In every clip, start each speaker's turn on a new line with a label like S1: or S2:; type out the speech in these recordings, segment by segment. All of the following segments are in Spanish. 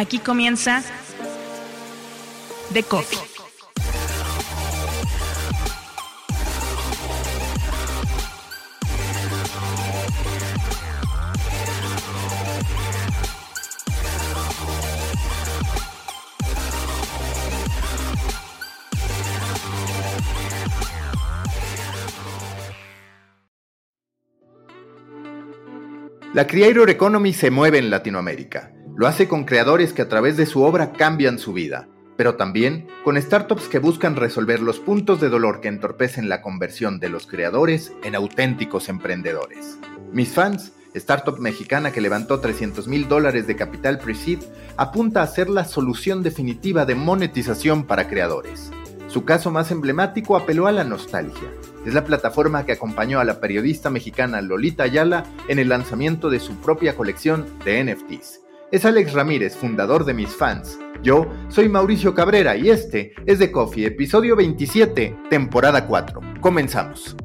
S1: Aquí comienza The Coffee.
S2: La Creator Economy se mueve en Latinoamérica. Lo hace con creadores que a través de su obra cambian su vida, pero también con startups que buscan resolver los puntos de dolor que entorpecen la conversión de los creadores en auténticos emprendedores. Mis fans, startup mexicana que levantó 300 mil dólares de capital pre-seed, apunta a ser la solución definitiva de monetización para creadores. Su caso más emblemático apeló a la nostalgia. Es la plataforma que acompañó a la periodista mexicana Lolita Ayala en el lanzamiento de su propia colección de NFTs. Es Alex Ramírez, fundador de Mis Fans. Yo soy Mauricio Cabrera y este es The Coffee, episodio 27, temporada 4. Comenzamos.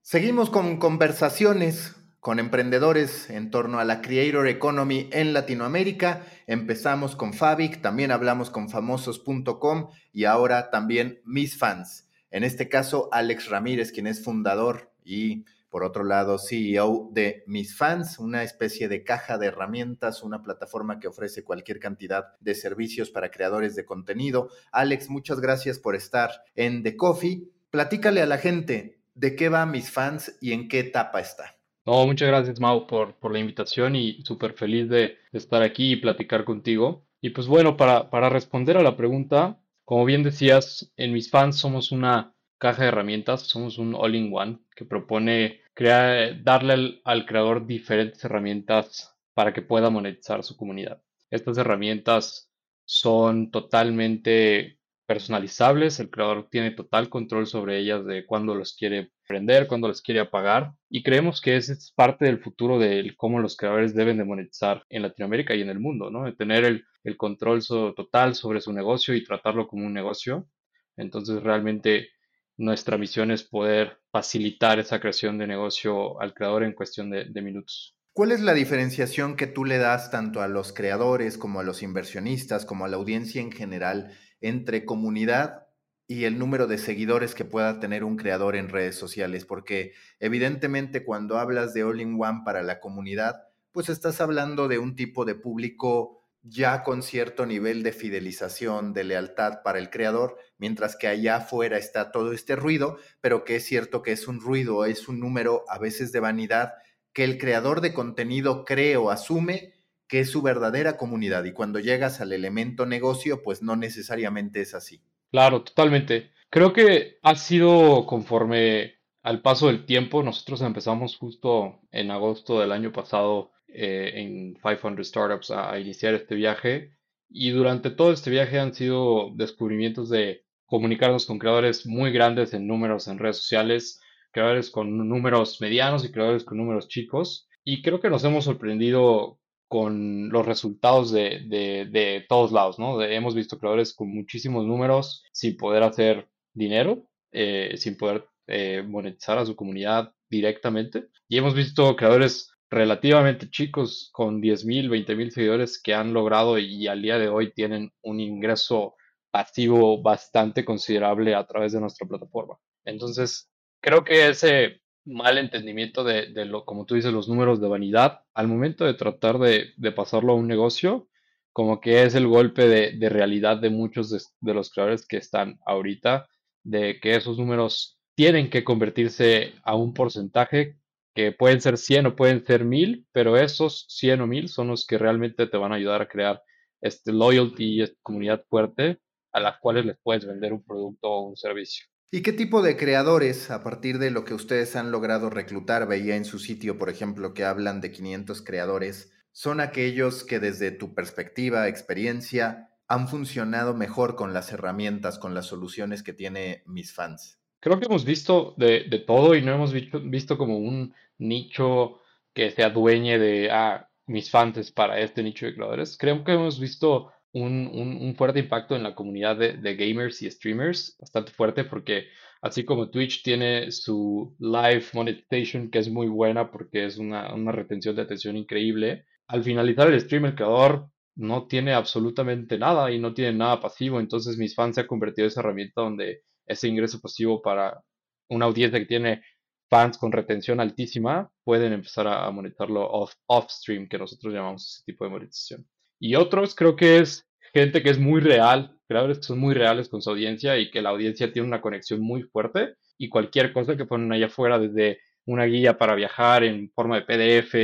S2: Seguimos con conversaciones con emprendedores en torno a la Creator Economy en Latinoamérica. Empezamos con Fabic, también hablamos con famosos.com y ahora también mis fans. En este caso, Alex Ramírez, quien es fundador y por otro lado, CEO de Mis Fans, una especie de caja de herramientas, una plataforma que ofrece cualquier cantidad de servicios para creadores de contenido. Alex, muchas gracias por estar en The Coffee. Platícale a la gente de qué va Mis Fans y en qué etapa está.
S3: No, muchas gracias, Mau, por, por la invitación y súper feliz de, estar aquí y platicar contigo. Y pues bueno, para, para responder a la pregunta, como bien decías, en mis fans somos una caja de herramientas, somos un all-in-one que propone crear, darle al, al, creador diferentes herramientas para que pueda monetizar su comunidad. Estas herramientas son totalmente personalizables, el creador tiene total control sobre ellas de cuándo los quiere prender, cuándo los quiere apagar y creemos que es parte del futuro de cómo los creadores deben de monetizar en Latinoamérica y en el mundo, ¿no? De tener el, el control total sobre su negocio y tratarlo como un negocio. Entonces realmente nuestra misión es poder facilitar esa creación de negocio al creador en cuestión de, minutos.
S2: ¿Cuál es la diferenciación que tú le das tanto a los creadores como a los inversionistas, como a la audiencia en general entre comunidad y el número de seguidores que pueda tener un creador en redes sociales, porque evidentemente cuando hablas de All in One para la comunidad, pues estás hablando de un tipo de público ya con cierto nivel de fidelización, de lealtad para el creador, mientras que allá afuera está todo este ruido, pero que es cierto que es un ruido, es un número a veces de vanidad que el creador de contenido cree o asume que es su verdadera comunidad y cuando llegas al elemento negocio, pues no necesariamente es así.
S3: Claro, totalmente. Creo que ha sido conforme al paso del tiempo. Nosotros empezamos justo en agosto del año pasado eh, en 500 Startups a, iniciar este viaje y durante todo este viaje han sido descubrimientos de comunicarnos con creadores muy grandes en números en redes sociales, creadores con números medianos y creadores con números chicos. Y creo que nos hemos sorprendido con los resultados de, de, todos lados, ¿no? hemos visto creadores con muchísimos números sin poder hacer dinero, eh, sin poder eh, monetizar a su comunidad directamente. Y hemos visto creadores relativamente chicos con 10.000, 20.000 seguidores que han logrado y al día de hoy tienen un ingreso pasivo bastante considerable a través de nuestra plataforma. Entonces, creo que ese mal entendimiento de, de, lo, como tú dices, los números de vanidad, al momento de tratar de, de pasarlo a un negocio, como que es el golpe de, de realidad de muchos de, los creadores que están ahorita, de que esos números tienen que convertirse a un porcentaje que pueden ser 100 o pueden ser 1000, pero esos 100 o 1000 son los que realmente te van a ayudar a crear este loyalty y esta comunidad fuerte a las cuales les puedes vender un producto o un servicio.
S2: ¿Y qué tipo de creadores, a partir de lo que ustedes han logrado reclutar, veía en su sitio, por ejemplo, que hablan de 500 creadores, son aquellos que desde tu perspectiva, experiencia, han funcionado mejor con las herramientas, con las soluciones que tiene mis fans?
S3: Creo que hemos visto de, todo y no hemos visto, como un nicho que se adueñe de, ah, mis fans para este nicho de creadores. Creo que hemos visto un, fuerte impacto en la comunidad de, gamers y streamers, bastante fuerte porque así como Twitch tiene su live monetization que es muy buena porque es una, retención de atención increíble, al finalizar el stream el creador no tiene absolutamente nada y no tiene nada pasivo, entonces mis fans se ha convertido en esa herramienta donde ese ingreso pasivo para una audiencia que tiene fans con retención altísima pueden empezar a monetizarlo off, off stream, que nosotros llamamos ese tipo de monetización. Y otros creo que es gente que es muy real, creadores que son muy reales con su audiencia y que la audiencia tiene una conexión muy fuerte y cualquier cosa que ponen allá afuera, desde una guía para viajar en forma de PDF,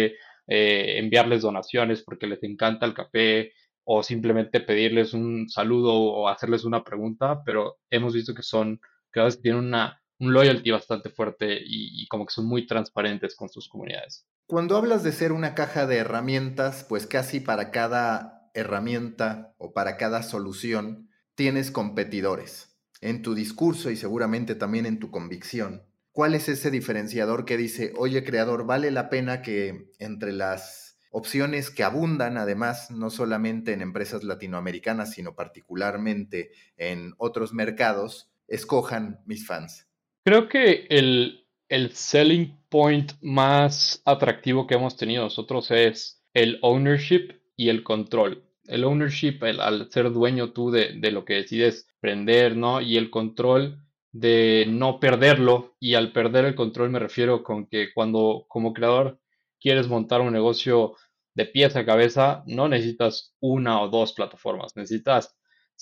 S3: eh, enviarles donaciones porque les encanta el café o simplemente pedirles un saludo o hacerles una pregunta, pero hemos visto que son creadores que tienen una, un loyalty bastante fuerte y, como que son muy transparentes con sus comunidades.
S2: Cuando hablas de ser una caja de herramientas, pues casi para cada herramienta o para cada solución tienes competidores. En tu discurso y seguramente también en tu convicción, ¿cuál es ese diferenciador que dice, oye creador, vale la pena que entre las opciones que abundan, además, no solamente en empresas latinoamericanas, sino particularmente en otros mercados, escojan mis fans?
S3: Creo que el, el selling point más atractivo que hemos tenido nosotros es el ownership y el control. El ownership, el, al ser dueño tú de, de, lo que decides prender, ¿no? Y el control de no perderlo. Y al perder el control me refiero con que cuando como creador quieres montar un negocio de pieza a cabeza, no necesitas una o dos plataformas, necesitas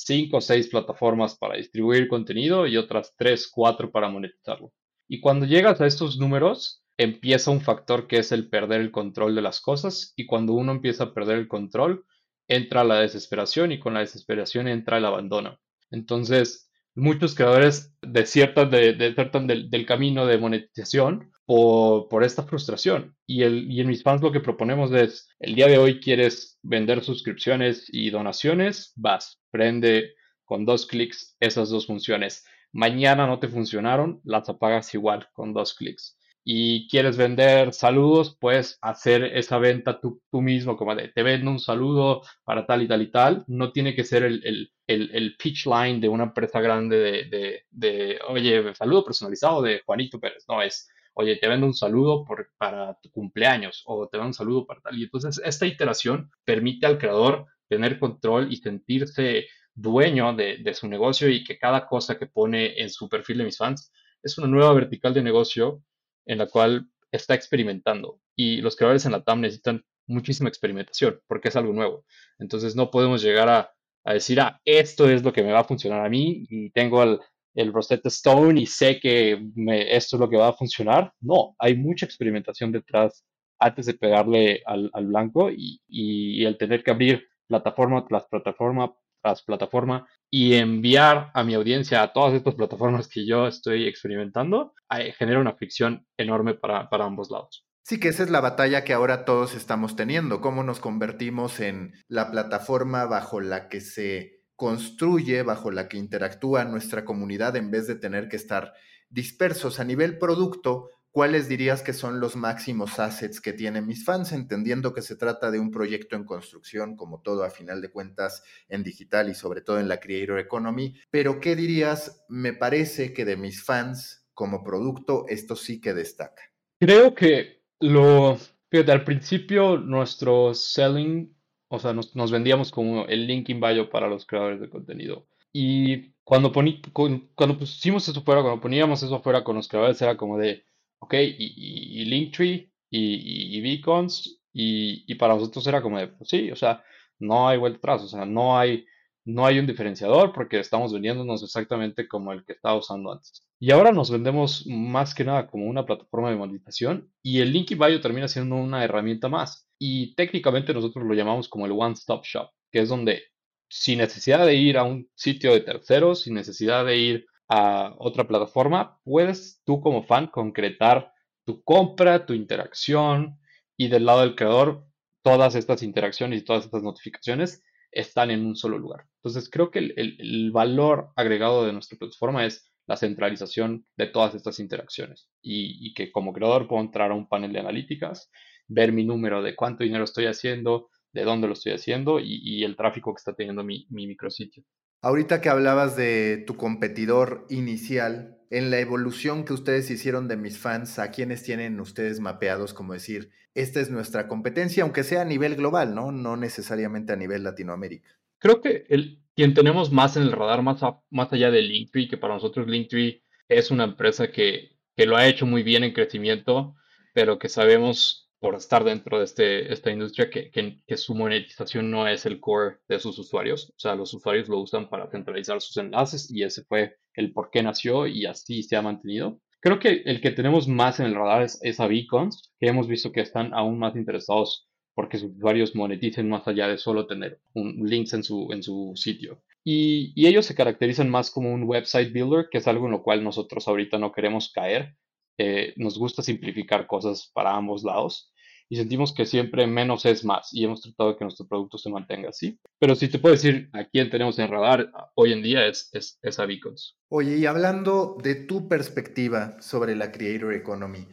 S3: cinco o seis plataformas para distribuir contenido y otras tres, cuatro para monetizarlo. Y cuando llegas a estos números, empieza un factor que es el perder el control de las cosas y cuando uno empieza a perder el control, entra la desesperación y con la desesperación entra el abandono. Entonces, muchos creadores desiertan, de, del, del, camino de monetización por, por, esta frustración. Y, el, y en mis fans lo que proponemos es, el día de hoy quieres vender suscripciones y donaciones, vas, prende con dos clics esas dos funciones. Mañana no te funcionaron, las apagas igual con dos clics y quieres vender saludos, puedes hacer esa venta tú, tú, mismo, como de te vendo un saludo para tal y tal y tal. No tiene que ser el, el, el, pitch line de una empresa grande de, de, de, oye, saludo personalizado de Juanito Pérez. No, es, oye, te vendo un saludo por, para tu cumpleaños o te vendo un saludo para tal. Y entonces esta iteración permite al creador tener control y sentirse dueño de, de su negocio y que cada cosa que pone en su perfil de mis fans es una nueva vertical de negocio en la cual está experimentando. Y los creadores en la TAM necesitan muchísima experimentación porque es algo nuevo. Entonces no podemos llegar a, a decir, ah, esto es lo que me va a funcionar a mí y tengo el, el Rosetta Stone y sé que esto es lo que va a funcionar. No, hay mucha experimentación detrás antes de pegarle al, al blanco y, y, tener que abrir plataforma tras plataforma tras plataforma y enviar a mi audiencia a todas estas plataformas que yo estoy experimentando, genera una fricción enorme para, para ambos lados.
S2: Sí, que esa es la batalla que ahora todos estamos teniendo, cómo nos convertimos en la plataforma bajo la que se construye, bajo la que interactúa nuestra comunidad en vez de tener que estar dispersos a nivel producto. ¿Cuáles dirías que son los máximos assets que tienen mis fans, entendiendo que se trata de un proyecto en construcción, como todo a final de cuentas en digital y sobre todo en la Creator Economy? Pero ¿qué dirías? Me parece que de mis fans como producto esto sí que destaca.
S3: Creo que lo, fíjate, al principio nuestro selling, o sea, nos, vendíamos como el link in bio para los creadores de contenido. Y cuando, pusimos eso fuera, cuando poníamos eso fuera con los creadores, era como de ¿ok? Y, y, Linktree y, y, Beacons, y, y, para nosotros era como de, pues sí, o sea, no hay vuelta atrás, o sea, no hay, no hay un diferenciador porque estamos vendiéndonos exactamente como el que estaba usando antes. Y ahora nos vendemos más que nada como una plataforma de monetización y el Linky Bio termina siendo una herramienta más. Y técnicamente nosotros lo llamamos como el One Stop Shop, que es donde sin necesidad de ir a un sitio de terceros, sin necesidad de ir a otra plataforma, puedes tú como fan concretar tu compra, tu interacción y del lado del creador, todas estas interacciones y todas estas notificaciones están en un solo lugar. Entonces creo que el, el, valor agregado de nuestra plataforma es la centralización de todas estas interacciones y, y, que como creador puedo entrar a un panel de analíticas, ver mi número de cuánto dinero estoy haciendo, de dónde lo estoy haciendo y, y el tráfico que está teniendo mi, mi micrositio.
S2: Ahorita que hablabas de tu competidor inicial, en la evolución que ustedes hicieron de mis fans, ¿a quiénes tienen ustedes mapeados como decir, esta es nuestra competencia, aunque sea a nivel global, ¿no? No necesariamente a nivel Latinoamérica.
S3: Creo que el, quien tenemos más en el radar, más, más allá de Linktree, que para nosotros Linktree es una empresa que, que lo ha hecho muy bien en crecimiento, pero que sabemos por estar dentro de este, esta industria que, que, su monetización no es el core de sus usuarios. O sea, los usuarios lo usan para centralizar sus enlaces y ese fue el por qué nació y así se ha mantenido. Creo que el que tenemos más en el radar es, es Beacons, que hemos visto que están aún más interesados porque sus usuarios moneticen más allá de solo tener un, links en su, en su sitio. Y, y, ellos se caracterizan más como un website builder, que es algo en lo cual nosotros ahorita no queremos caer. Eh, nos gusta simplificar cosas para ambos lados y sentimos que siempre menos es más y hemos tratado de que nuestro producto se mantenga así. Pero si te puedo decir a quién tenemos en radar hoy en día es, es, es a Beacons.
S2: Oye, y hablando de tu perspectiva sobre la Creator Economy,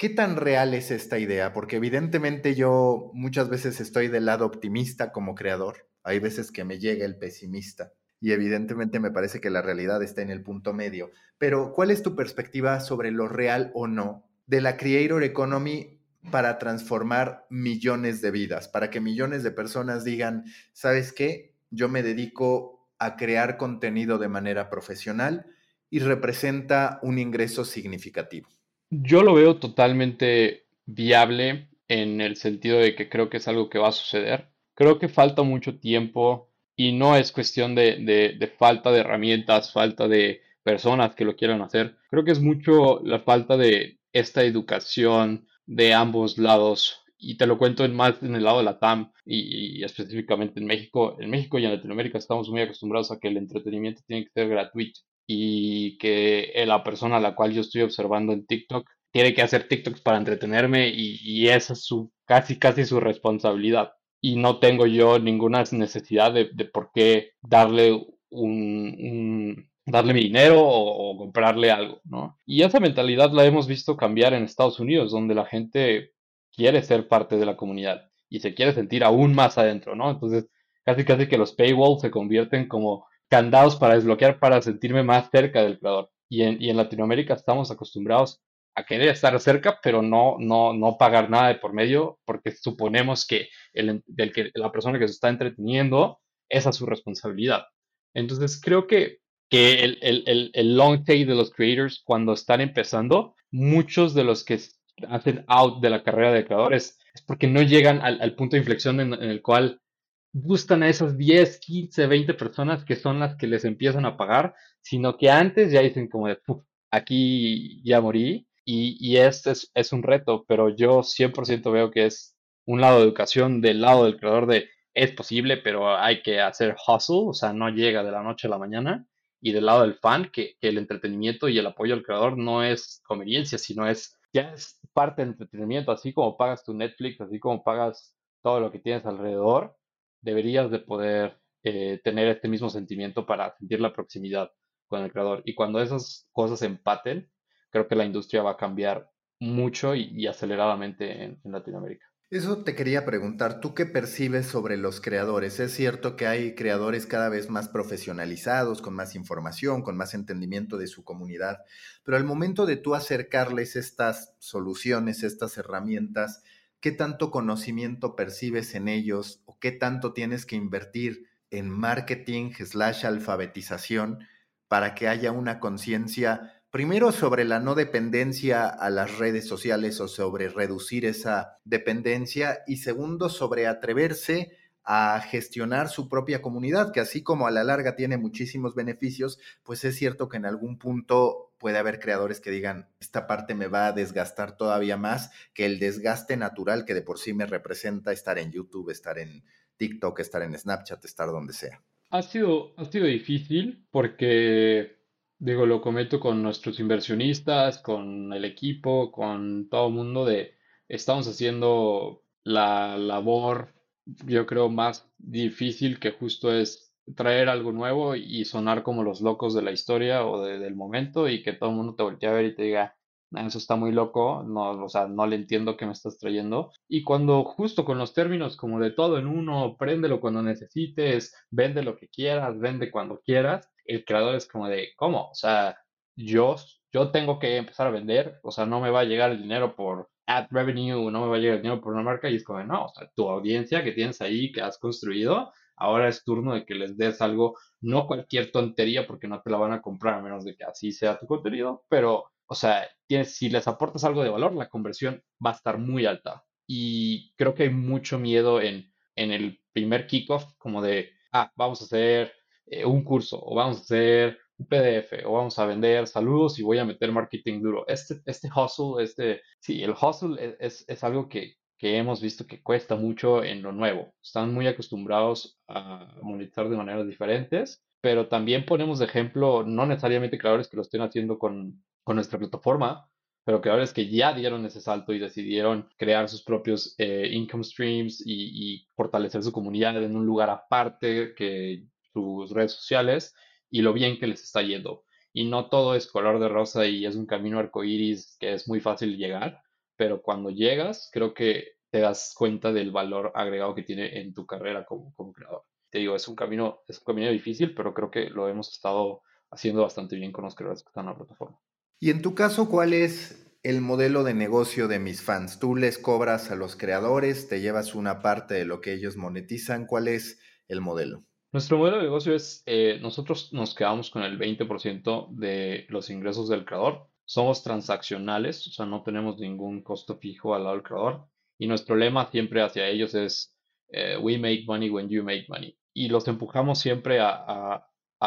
S2: ¿Qué tan real es esta idea? Porque evidentemente yo muchas veces estoy del lado optimista como creador. Hay veces que me llega el pesimista. Y evidentemente me parece que la realidad está en el punto medio. Pero, ¿cuál es tu perspectiva sobre lo real o no de la Creator Economy para transformar millones de vidas? Para que millones de personas digan, ¿sabes qué? Yo me dedico a crear contenido de manera profesional y representa un ingreso significativo.
S3: Yo lo veo totalmente viable en el sentido de que creo que es algo que va a suceder. Creo que falta mucho tiempo y no es cuestión de, falta de herramientas, falta de personas que lo quieran hacer. Creo que es mucho la falta de esta educación de ambos lados. Y te lo cuento en más en el lado de la TAM y, y, específicamente en México. En México y en Latinoamérica estamos muy acostumbrados a que el entretenimiento tiene que ser gratuito y que la persona a la cual yo estoy observando en TikTok tiene que hacer TikToks para entretenerme y, esa es su, casi, casi su responsabilidad. Y no tengo yo ninguna necesidad de, por qué darle un, darle mi dinero o, o, comprarle algo, ¿no? Y esa mentalidad la hemos visto cambiar en Estados Unidos, donde la gente quiere ser parte de la comunidad y se quiere sentir aún más adentro, ¿no? Entonces, casi casi que los paywalls se convierten como candados para desbloquear para sentirme más cerca del creador. Y en, y en Latinoamérica estamos acostumbrados a querer estar cerca, pero no, no, no pagar nada de por medio, porque suponemos que, el, del que la persona que se está entreteniendo, esa es su responsabilidad. Entonces creo que, que el, el, el, long tail de los creators, cuando están empezando, muchos de los que hacen out de la carrera de creadores es porque no llegan al, al punto de inflexión en, en el cual gustan a esas 10, 15, 20 personas que son las que les empiezan a pagar, sino que antes ya dicen como de, aquí ya morí y, este es, un reto, pero yo 100% veo que es un lado de educación del lado del creador de es posible, pero hay que hacer hustle, o sea, no llega de la noche a la mañana, y del lado del fan, que, que el entretenimiento y el apoyo al creador no es conveniencia, sino es, ya es parte del entretenimiento, así como pagas tu Netflix, así como pagas todo lo que tienes alrededor, deberías de poder eh, tener este mismo sentimiento para sentir la proximidad con el creador. Y cuando esas cosas empaten, creo que la industria va a cambiar mucho y, aceleradamente en, en, Latinoamérica.
S2: Eso te quería preguntar, ¿tú qué percibes sobre los creadores? Es cierto que hay creadores cada vez más profesionalizados, con más información, con más entendimiento de su comunidad, pero al momento de tú acercarles estas soluciones, estas herramientas, qué tanto conocimiento percibes en ellos o qué tanto tienes que invertir en marketing slash alfabetización para que haya una conciencia, primero sobre la no dependencia a las redes sociales o sobre reducir esa dependencia y segundo sobre atreverse a gestionar su propia comunidad, que así como a la larga tiene muchísimos beneficios, pues es cierto que en algún punto puede haber creadores que digan, esta parte me va a desgastar todavía más que el desgaste natural que de por sí me representa estar en YouTube, estar en TikTok, estar en Snapchat, estar donde sea.
S3: Ha sido, ha sido difícil porque, digo, lo comento con nuestros inversionistas, con el equipo, con todo el mundo de, estamos haciendo la labor yo creo, más difícil que justo es traer algo nuevo y sonar como los locos de la historia o del momento y que todo el mundo te voltee a ver y te diga, eso está muy loco, no, o sea, no le entiendo qué me estás trayendo. Y cuando justo con los términos como de todo en uno, préndelo cuando necesites, vende lo que quieras, vende cuando quieras, el creador es como de, ¿cómo? O sea, yo, yo tengo que empezar a vender, o sea, no me va a llegar el dinero por ad revenue, no me va a llegar el dinero por una marca y es como, no, o sea, tu audiencia que tienes ahí, que has construido, ahora es turno de que les des algo, no cualquier tontería porque no te la van a comprar a menos de que así sea tu contenido, pero o sea, tienes, si les aportas algo de valor, la conversión va a estar muy alta. Y creo que hay mucho miedo en, en el primer kickoff, como de, ah, vamos a hacer eh, un curso, o vamos a hacer un PDF, o vamos a vender saludos y voy a meter marketing duro. Este, este hustle, este, sí, el hustle e, es, es, algo que, que hemos visto que cuesta mucho en lo nuevo. Están muy acostumbrados a monetizar de maneras diferentes, pero también ponemos ejemplo, no necesariamente creadores que lo estén haciendo con, con nuestra plataforma, pero creadores que ya dieron ese salto y decidieron crear sus propios eh, income streams y, fortalecer su comunidad en un lugar aparte que sus redes sociales y lo bien que les está yendo. Y no todo es color de rosa y es un camino arcoíris que es muy fácil llegar, pero cuando llegas, creo que te das cuenta del valor agregado que tiene en tu carrera como, como creador. Te digo, es un camino, es un camino difícil, pero creo que lo hemos estado haciendo bastante bien con los creadores que están en la plataforma.
S2: Y en tu caso, ¿cuál es el modelo de negocio de mis fans? ¿Tú les cobras a los creadores? ¿Te llevas una parte de lo que ellos monetizan? ¿Cuál es el modelo?
S3: Nuestro modelo de negocio es, eh, nosotros nos quedamos con el 20% de los ingresos del creador. Somos transaccionales, o sea, no tenemos ningún costo fijo al lado del creador. Y nuestro lema siempre hacia ellos es, eh, we make money when you make money. Y los empujamos siempre a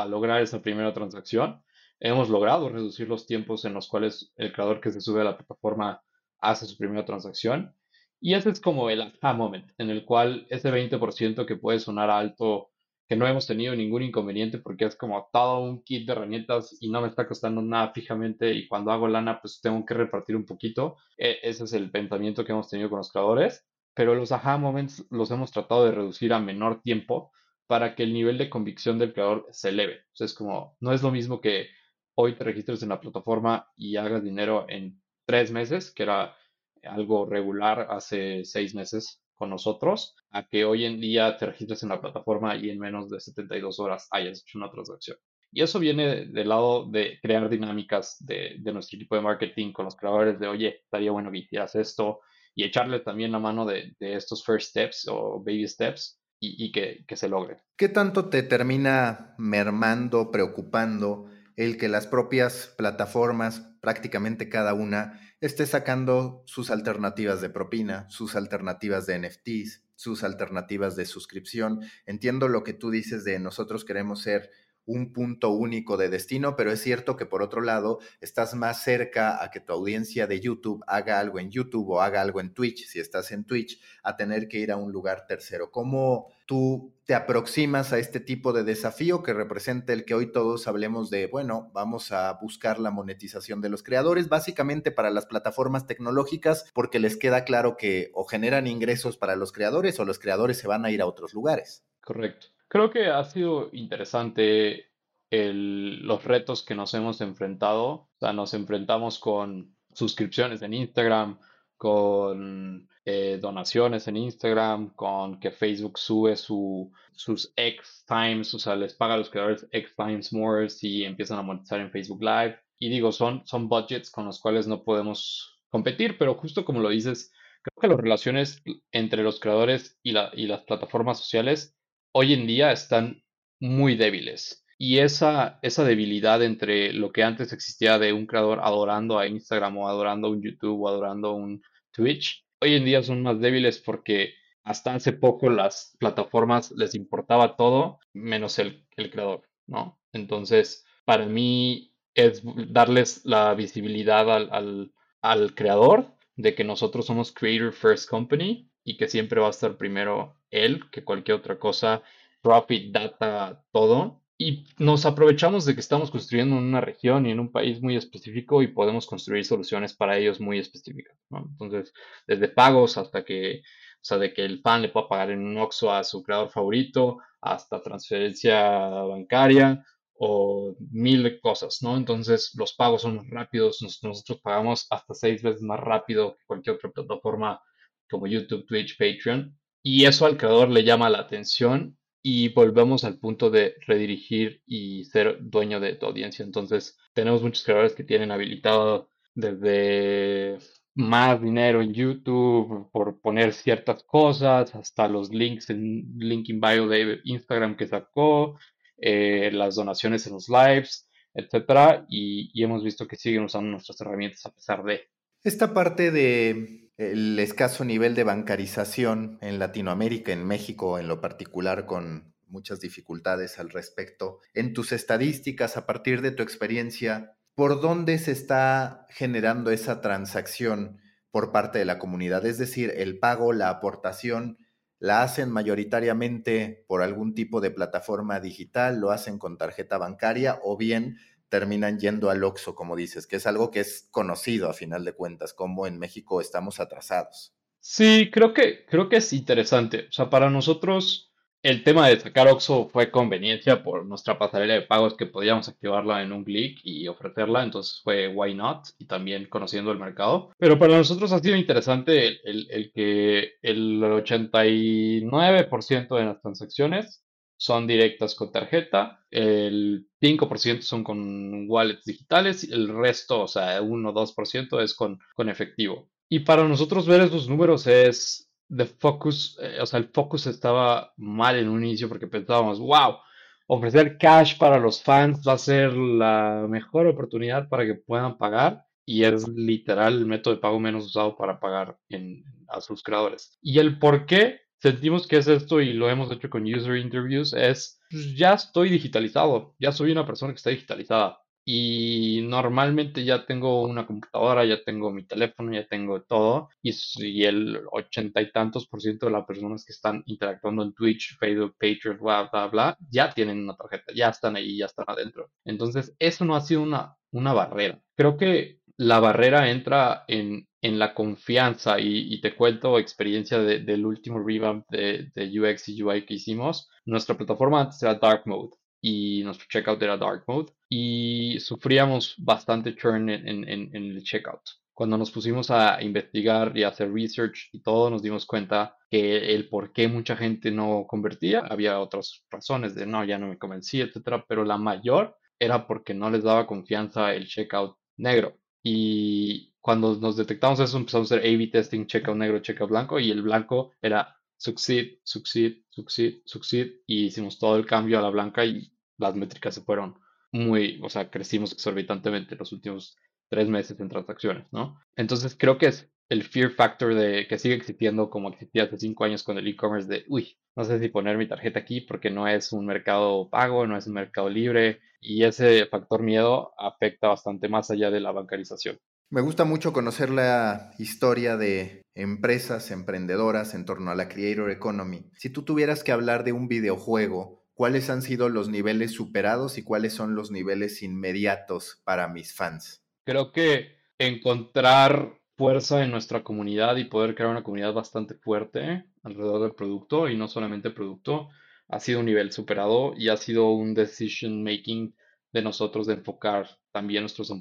S3: lograr esa primera transacción hemos logrado reducir los tiempos en los cuales el creador que se sube a la plataforma hace su primera transacción. Y ese es como el aha moment, en el cual ese 20% que puede sonar alto, que no hemos tenido ningún inconveniente porque es como todo un kit de herramientas y no me está costando nada fijamente y cuando hago lana pues tengo que repartir un poquito. E, ese es el pensamiento que hemos tenido con los creadores, pero los aha moments los hemos tratado de reducir a menor tiempo para que el nivel de convicción del creador se eleve. O como, no es lo mismo que hoy te registres en la plataforma y hagas dinero en tres meses, que era algo regular hace seis meses con nosotros, a que hoy en día te registres en la plataforma y en menos de 72 horas hayas hecho una transacción. Y eso viene del lado de crear dinámicas de, nuestro equipo de marketing con los creadores de, oye, estaría bueno que hicieras esto y echarle también la mano de, estos first steps o baby steps y, que, que se logre.
S2: ¿Qué tanto te termina mermando, preocupando el que las propias plataformas, prácticamente cada una, esté sacando sus alternativas de propina, sus alternativas de NFTs, sus alternativas de suscripción. Entiendo lo que tú dices de nosotros queremos ser un punto único de destino, pero es cierto que por otro lado estás más cerca a que tu audiencia de YouTube haga algo en YouTube o haga algo en Twitch, si estás en Twitch, a tener que ir a un lugar tercero. ¿Cómo tú te aproximas a este tipo de desafío que representa el que hoy todos hablemos de, bueno, vamos a buscar la monetización de los creadores, básicamente para las plataformas tecnológicas, porque les queda claro que o generan ingresos para los creadores o los creadores se van a ir a otros lugares?
S3: Correcto. Creo que ha sido interesante los retos que nos hemos enfrentado. O sea, nos enfrentamos con suscripciones en Instagram, con eh, donaciones en Instagram, con que Facebook sube su, sus X times, o sea, les paga a los creadores X times more si empiezan a monetizar en Facebook Live. Y digo, son, son budgets con los cuales no podemos competir, pero justo como lo dices, creo que las relaciones entre los creadores y, la, y las plataformas sociales hoy en día están muy débiles. Y esa, esa debilidad entre lo que antes existía de un creador adorando a Instagram o adorando a un YouTube o adorando a un Twitch, hoy en día son más débiles porque hasta hace poco las plataformas les importaba todo menos el, el creador, ¿no? Entonces, para mí es darles la visibilidad al, al, al creador de que nosotros somos Creator First Company y que siempre va a estar primero él que cualquier otra cosa, profit, data, todo. Y nos aprovechamos de que estamos construyendo en una región y en un país muy específico y podemos construir soluciones para ellos muy específicas. Entonces, desde pagos hasta que, o sea, de que el fan le pueda pagar en un OXO a su creador favorito, hasta transferencia bancaria, o mil cosas, ¿no? Entonces los pagos son más rápidos, nosotros pagamos hasta seis veces más rápido que cualquier otra plataforma como YouTube, Twitch, Patreon, y eso al creador le llama la atención y volvemos al punto de redirigir y ser dueño de tu audiencia. Entonces tenemos muchos creadores que tienen habilitado desde más dinero en YouTube por poner ciertas cosas, hasta los links en link in bio de Instagram que sacó, eh, las donaciones en los lives, etcétera, y, hemos visto que siguen usando nuestras herramientas a pesar de.
S2: Esta parte de el escaso nivel de bancarización en Latinoamérica, en México en lo particular, con muchas dificultades al respecto. En tus estadísticas, a partir de tu experiencia, ¿por dónde se está generando esa transacción por parte de la comunidad? Es decir, el pago, la aportación, ¿la hacen mayoritariamente por algún tipo de plataforma digital? ¿Lo hacen con tarjeta bancaria o bien terminan yendo al OXO, como dices, que es algo que es conocido a final de cuentas, como en México estamos atrasados.
S3: Sí, creo que, creo que es interesante. O sea, para nosotros el tema de sacar OXO fue conveniencia por nuestra pasarela de pagos que podíamos activarla en un clic y ofrecerla, entonces fue why not y también conociendo el mercado. Pero para nosotros ha sido interesante el, el que el 89% de las transacciones son directas con tarjeta, el 5% son con wallets digitales, el resto, o sea, 1 o 2% es con, con efectivo. Y para nosotros ver esos números es de focus, eh, o sea, el focus estaba mal en un inicio porque pensábamos, wow, ofrecer cash para los fans va a ser la mejor oportunidad para que puedan pagar y es literal el método de pago menos usado para pagar en, a sus creadores. Y el por qué sentimos que es esto y lo hemos hecho con user interviews es, pues, ya estoy digitalizado, ya soy una persona que está digitalizada y normalmente ya tengo una computadora, ya tengo mi teléfono, ya tengo todo y, y el ochenta y tantos por ciento de las personas que están interactuando en Twitch, Facebook, Patreon, bla, bla, bla, ya tienen una tarjeta, ya están ahí, ya están adentro. Entonces, eso no ha sido una, una barrera. Creo que la barrera entra en, en la confianza y, te cuento experiencia del último revamp de, de, UX y UI que hicimos. Nuestra plataforma antes era Dark Mode y nuestro checkout era Dark Mode y sufríamos bastante churn en, en, en el checkout. Cuando nos pusimos a investigar y hacer research y todo, nos dimos cuenta que el por qué mucha gente no convertía, había otras razones de no, ya no me convencí, etcétera, pero la mayor era porque no les daba confianza el checkout negro. Y cuando nos detectamos eso, empezamos a hacer A-B testing, checkout negro, checkout blanco, y el blanco era succeed, succeed, succeed, succeed, y hicimos todo el cambio a la blanca y las métricas se fueron muy, o sea, crecimos exorbitantemente los últimos tres meses en transacciones, ¿no? Entonces creo que es el fear factor de que sigue existiendo como existía hace cinco años con el e-commerce de, uy, no sé si poner mi tarjeta aquí porque no es un mercado pago, no es un mercado libre y ese factor miedo afecta bastante más allá de la bancarización.
S2: Me gusta mucho conocer la historia de empresas emprendedoras en torno a la Creator Economy. Si tú tuvieras que hablar de un videojuego, ¿cuáles han sido los niveles superados y cuáles son los niveles inmediatos para mis fans?
S3: Creo que encontrar fuerza en nuestra comunidad y poder crear una comunidad bastante fuerte alrededor del producto y no solamente el producto, ha sido un nivel superado y ha sido un decision making de nosotros de enfocar también nuestros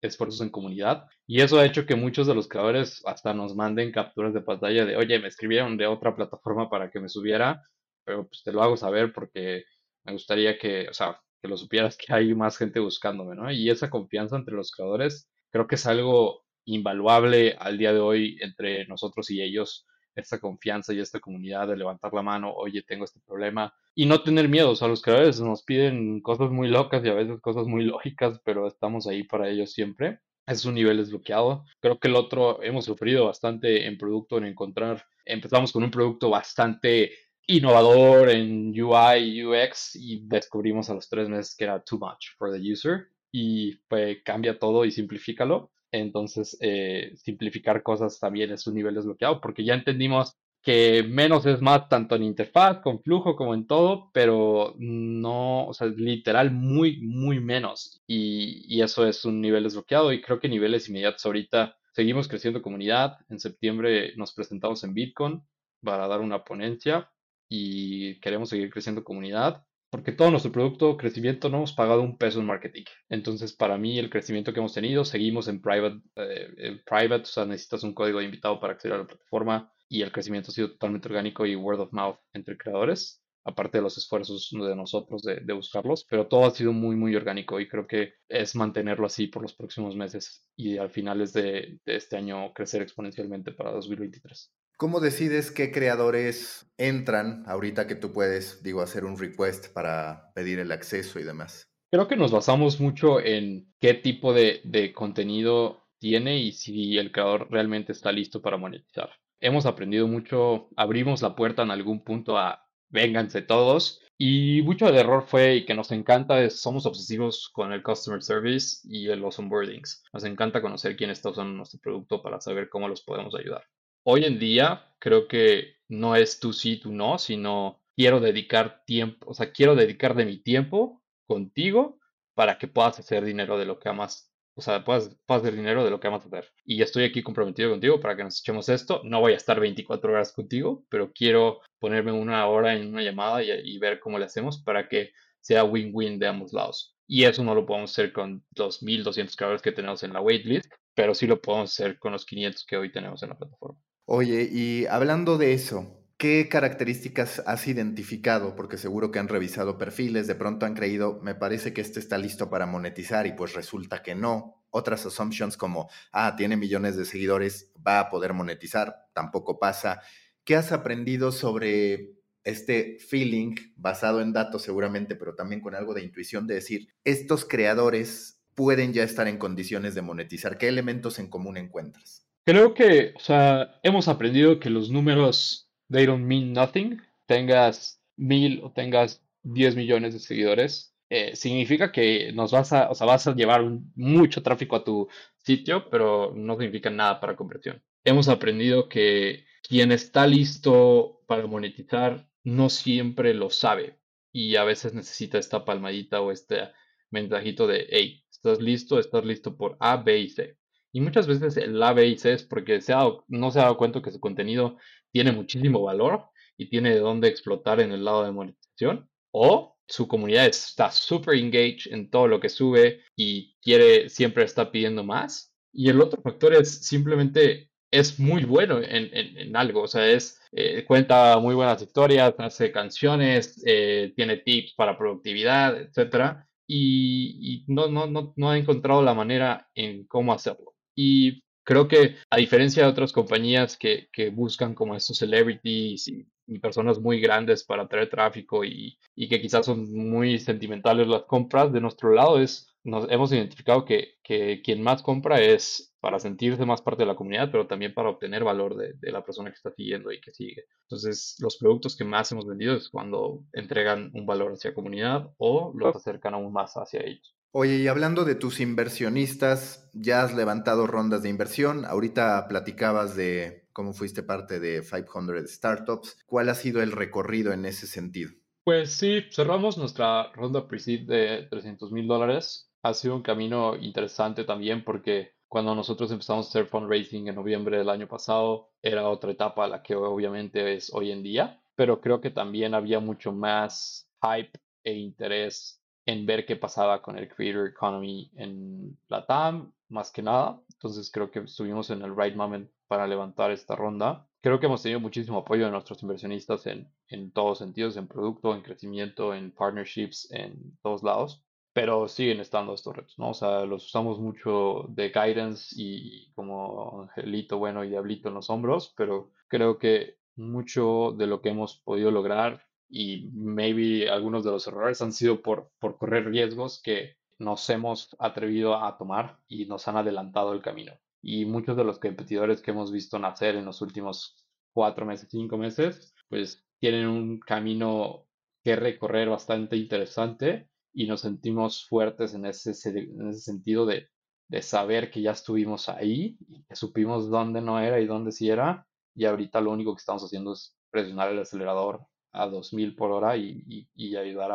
S3: esfuerzos, en comunidad. Y eso ha hecho que muchos de los creadores hasta nos manden capturas de pantalla de, oye, me escribieron de otra plataforma para que me subiera, pero pues te lo hago saber porque me gustaría que, o sea, que lo supieras que hay más gente buscándome, ¿no? Y esa confianza entre los creadores creo que es algo invaluable al día de hoy entre nosotros y ellos esta confianza y esta comunidad de levantar la mano, oye, tengo este problema, y no tener miedo. O sea, los creadores nos piden cosas muy locas y a veces cosas muy lógicas, pero estamos ahí para ellos siempre. Es un nivel desbloqueado. Creo que el otro hemos sufrido bastante en producto, en encontrar. Empezamos con un producto bastante innovador en UI, UX y descubrimos a los tres meses que era too much for the user y pues cambia todo y simplifícalo. Entonces, eh, simplificar cosas también es un nivel desbloqueado porque ya entendimos que menos es más tanto en interfaz, con flujo, como en todo, pero no, o sea, literal muy, muy menos. Y, y eso es un nivel desbloqueado y creo que niveles inmediatos ahorita seguimos creciendo comunidad. En septiembre nos presentamos en Bitcoin para dar una ponencia y queremos seguir creciendo comunidad. Porque todo nuestro producto, crecimiento, no hemos pagado un peso en marketing. Entonces, para mí, el crecimiento que hemos tenido, seguimos en private, eh, en private, o sea, necesitas un código de invitado para acceder a la plataforma y el crecimiento ha sido totalmente orgánico y word of mouth entre creadores aparte de los esfuerzos de nosotros de, buscarlos, pero todo ha sido muy, muy orgánico y creo que es mantenerlo así por los próximos meses y al finales de, de este año crecer exponencialmente para 2023.
S2: ¿Cómo decides qué creadores entran ahorita que tú puedes, digo, hacer un request para pedir el acceso y demás?
S3: Creo que nos basamos mucho en qué tipo de, de contenido tiene y si el creador realmente está listo para monetizar. Hemos aprendido mucho, abrimos la puerta en algún punto a vénganse todos. Y mucho del error fue y que nos encanta, es, somos obsesivos con el customer service y los onboardings. Nos encanta conocer quién está usando nuestro producto para saber cómo los podemos ayudar. Hoy en día creo que no es tú sí, tú no, sino quiero dedicar tiempo, o sea, quiero dedicar de mi tiempo contigo para que puedas hacer dinero de lo que amas o sea, puedas, hacer dinero de lo que vamos a hacer. Y estoy aquí comprometido contigo para que nos echemos esto. No voy a estar 24 horas contigo, pero quiero ponerme una hora en una llamada y, ver cómo le hacemos para que sea win-win de ambos lados. Y eso no lo podemos hacer con los 1200 creadores que tenemos en la waitlist, pero sí lo podemos hacer con los 500 que hoy tenemos en la plataforma.
S2: Oye, y hablando de eso, ¿Qué características has identificado? Porque seguro que han revisado perfiles, de pronto han creído, me parece que este está listo para monetizar y pues resulta que no. Otras assumptions como, ah, tiene millones de seguidores, va a poder monetizar, tampoco pasa. ¿Qué has aprendido sobre este feeling basado en datos seguramente, pero también con algo de intuición de decir, estos creadores pueden ya estar en condiciones de monetizar? ¿Qué elementos en común encuentras?
S3: Creo que, o sea, hemos aprendido que los números they don't mean nothing, tengas mil o tengas 10 millones de seguidores, eh, significa que nos vas a, o sea, vas a llevar mucho tráfico a tu sitio, pero no significa nada para conversión. Hemos aprendido que quien está listo para monetizar no siempre lo sabe y a veces necesita esta palmadita o este mensajito de, hey, estás listo, estás listo por A, B y C. Y muchas veces el A, B y C es porque se no se ha dado cuenta que su contenido tiene muchísimo valor y tiene de dónde explotar en el lado de monetización. O su comunidad está súper engaged en todo lo que sube y quiere siempre está pidiendo más. Y el otro factor es simplemente es muy bueno en, algo, o sea, es, eh, cuenta muy buenas historias, hace canciones, eh, tiene tips para productividad, etc. Y, y no, no, no, no ha encontrado la manera en cómo hacerlo. Y creo que a diferencia de otras compañías que, que buscan como estos celebrities y, personas muy grandes para traer tráfico y, y, que quizás son muy sentimentales las compras, de nuestro lado es, nos hemos identificado que, que, quien más compra es para sentirse más parte de la comunidad, pero también para obtener valor de, de la persona que está siguiendo y que sigue. Entonces, los productos que más hemos vendido es cuando entregan un valor hacia la comunidad o los acercan aún más hacia ellos.
S2: Oye, y hablando de tus inversionistas, ya has levantado rondas de inversión. Ahorita platicabas de cómo fuiste parte de 500 Startups. ¿Cuál ha sido el recorrido en ese sentido?
S3: Pues sí, cerramos nuestra ronda pre-seed de 300 mil dólares. Ha sido un camino interesante también porque cuando nosotros empezamos a hacer fundraising en noviembre del año pasado, era otra etapa a la que obviamente es hoy en día, pero creo que también había mucho más hype e interés en ver qué pasaba con el Creator Economy en la TAM, más que nada. Entonces creo que estuvimos en el right moment para levantar esta ronda. Creo que hemos tenido muchísimo apoyo de nuestros inversionistas en, en todos sentidos, en producto, en crecimiento, en partnerships, en todos lados. Pero siguen estando estos retos, ¿no? O sea, los usamos mucho de guidance y como angelito bueno y diablito en los hombros, pero creo que mucho de lo que hemos podido lograr y maybe algunos de los errores han sido por, por correr riesgos que nos hemos atrevido a tomar y nos han adelantado el camino. Y muchos de los competidores que hemos visto nacer en los últimos cuatro meses, cinco meses, pues tienen un camino que recorrer bastante interesante y nos sentimos fuertes en ese, en ese sentido de, de saber que ya estuvimos ahí y que supimos dónde no era y dónde sí era. Y ahorita lo único que estamos haciendo es presionar el acelerador a 2000 por hora y, ayudar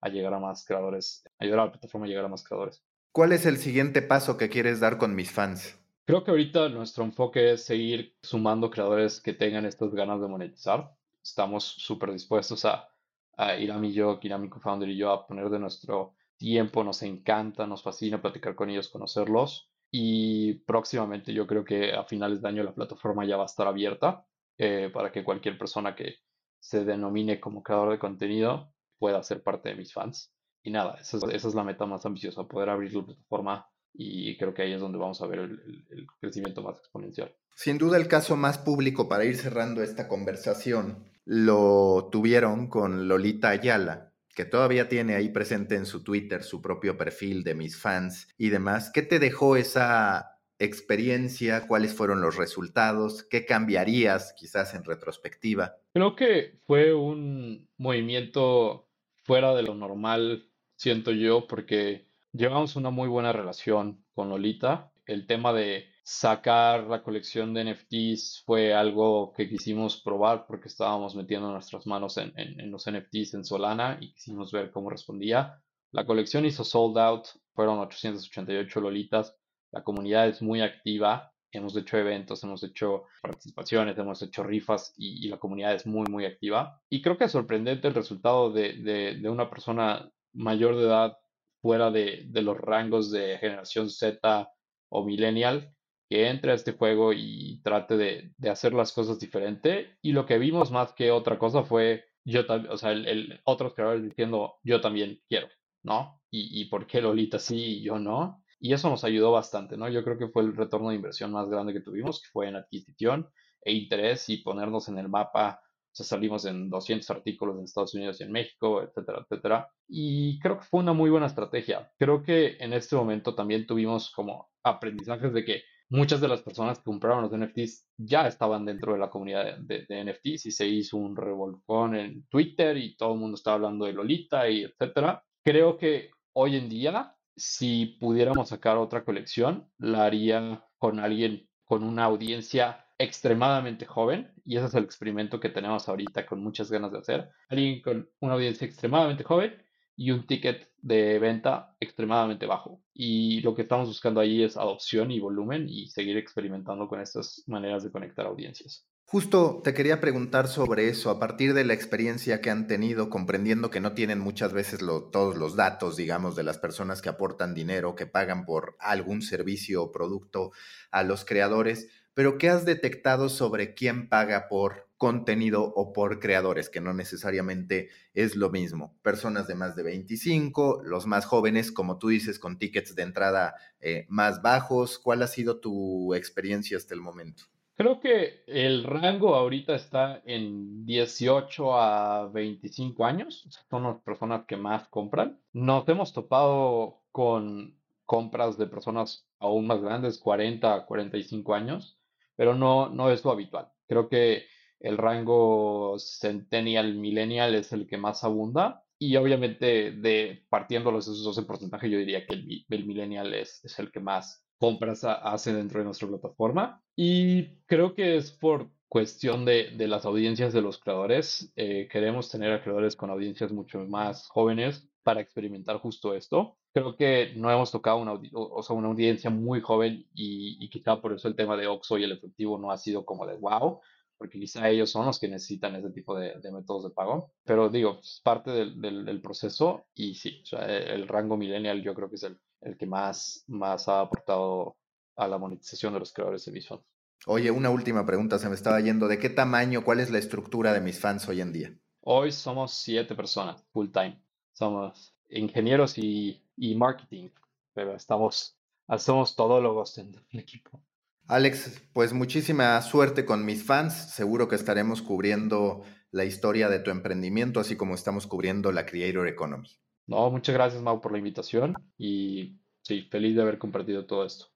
S3: a, llegar a más creadores, ayudar a la plataforma a llegar a más creadores.
S2: ¿Cuál es el siguiente paso que quieres dar con mis fans?
S3: Creo que ahorita nuestro enfoque es seguir sumando creadores que tengan estas ganas de monetizar. Estamos súper dispuestos a, a Iram y yo, Iram, mi co-founder y yo, a poner de nuestro tiempo. Nos encanta, nos fascina platicar con ellos, conocerlos. Y próximamente yo creo que a finales de año la plataforma ya va a estar abierta eh, para que cualquier persona que se denomine como creador de contenido pueda ser parte de mis fans. Y nada, esa es, la meta más ambiciosa, poder abrir la plataforma y creo que ahí es donde vamos a ver el, crecimiento más exponencial.
S2: Sin duda el caso más público para ir cerrando esta conversación lo tuvieron con Lolita Ayala, que todavía tiene ahí presente en su Twitter su propio perfil de mis fans y demás. ¿Qué te dejó esa experiencia? ¿Cuáles fueron los resultados? ¿Qué cambiarías quizás en retrospectiva?
S3: Creo que fue un movimiento fuera de lo normal, siento yo, porque llevamos una muy buena relación con Lolita. El tema de sacar la colección de NFTs fue algo que quisimos probar porque estábamos metiendo nuestras manos en, los NFTs en Solana y quisimos ver cómo respondía. La colección hizo sold out, fueron 888 Lolitas. La comunidad es muy activa. Hemos hecho eventos, hemos hecho participaciones, hemos hecho rifas y, la comunidad es muy, muy activa. Y creo que es sorprendente el resultado de, de una persona mayor de edad fuera de, los rangos de generación Z o millennial que entre a este juego y trate de, hacer las cosas diferente. Y lo que vimos más que otra cosa fue yo también, o sea, el, otros creadores diciendo yo también quiero, ¿no? Y, y por qué Lolita sí y yo no. Y eso nos ayudó bastante, ¿no? Yo creo que fue el retorno de inversión más grande que tuvimos, que fue en adquisición e interés y ponernos en el mapa sea, salimos en 200 artículos en Estados Unidos y en México, etcétera, etcétera. Y creo que fue una muy buena estrategia. Creo que en este momento también tuvimos como aprendizajes de que muchas de las personas que compraron los NFTs ya estaban dentro de la comunidad de, NFTs y se hizo un revolcón en Twitter y todo el mundo estaba hablando de Lolita y etcétera. Creo que hoy en día, si pudiéramos sacar otra colección, la haría con alguien con una audiencia extremadamente joven, y ese es el experimento que tenemos ahorita con muchas ganas de hacer. Alguien con una audiencia extremadamente joven y un ticket de venta extremadamente bajo. Y lo que estamos buscando ahí es adopción y volumen y seguir experimentando con estas maneras de conectar audiencias.
S2: Justo te quería preguntar sobre eso, a partir de la experiencia que han tenido, comprendiendo que no tienen muchas veces todos los datos, digamos, de las personas que aportan dinero, que pagan por algún servicio o producto a los creadores, pero ¿qué has detectado sobre quién paga por contenido o por creadores, que no necesariamente es lo mismo? Personas de más de 25, los más jóvenes, como tú dices, con tickets de entrada eh, más bajos. ¿Cuál ha sido tu experiencia hasta el momento?
S3: Creo que el rango ahorita está en 18 a 25 años. Son las personas que más compran. Nos hemos topado con compras de personas aún más grandes, 40 a 45 años pero no, no es lo habitual. Creo que el rango centennial, millennial es el que más abunda. Y obviamente, de partiéndolos esos dos en porcentaje, yo diría que el, el millennial es, es, el que más compras hace dentro de nuestra plataforma. Y creo que es por cuestión de, de las audiencias de los creadores. Eh, queremos tener a creadores con audiencias mucho más jóvenes para experimentar justo esto creo que no hemos tocado una, o sea, una audiencia muy joven y, quizá por eso el tema de Oxo y el efectivo no ha sido como de wow, porque quizá ellos son los que necesitan ese tipo de, métodos de pago. Pero digo, es parte del, del, proceso y sí, o sea, el, rango millennial yo creo que es el, el, que más, más ha aportado a la monetización de los creadores de mis fans.
S2: Oye, una última pregunta, se me estaba yendo. ¿De qué tamaño, cuál es la estructura de mis fans hoy en día?
S3: Hoy somos siete personas, full time. Somos ingenieros y y marketing, pero estamos, hacemos todólogos en el equipo.
S2: Alex, pues muchísima suerte con mis fans. Seguro que estaremos cubriendo la historia de tu emprendimiento, así como estamos cubriendo la Creator Economy.
S3: No, muchas gracias, Mau, por la invitación y sí, feliz de haber compartido todo esto.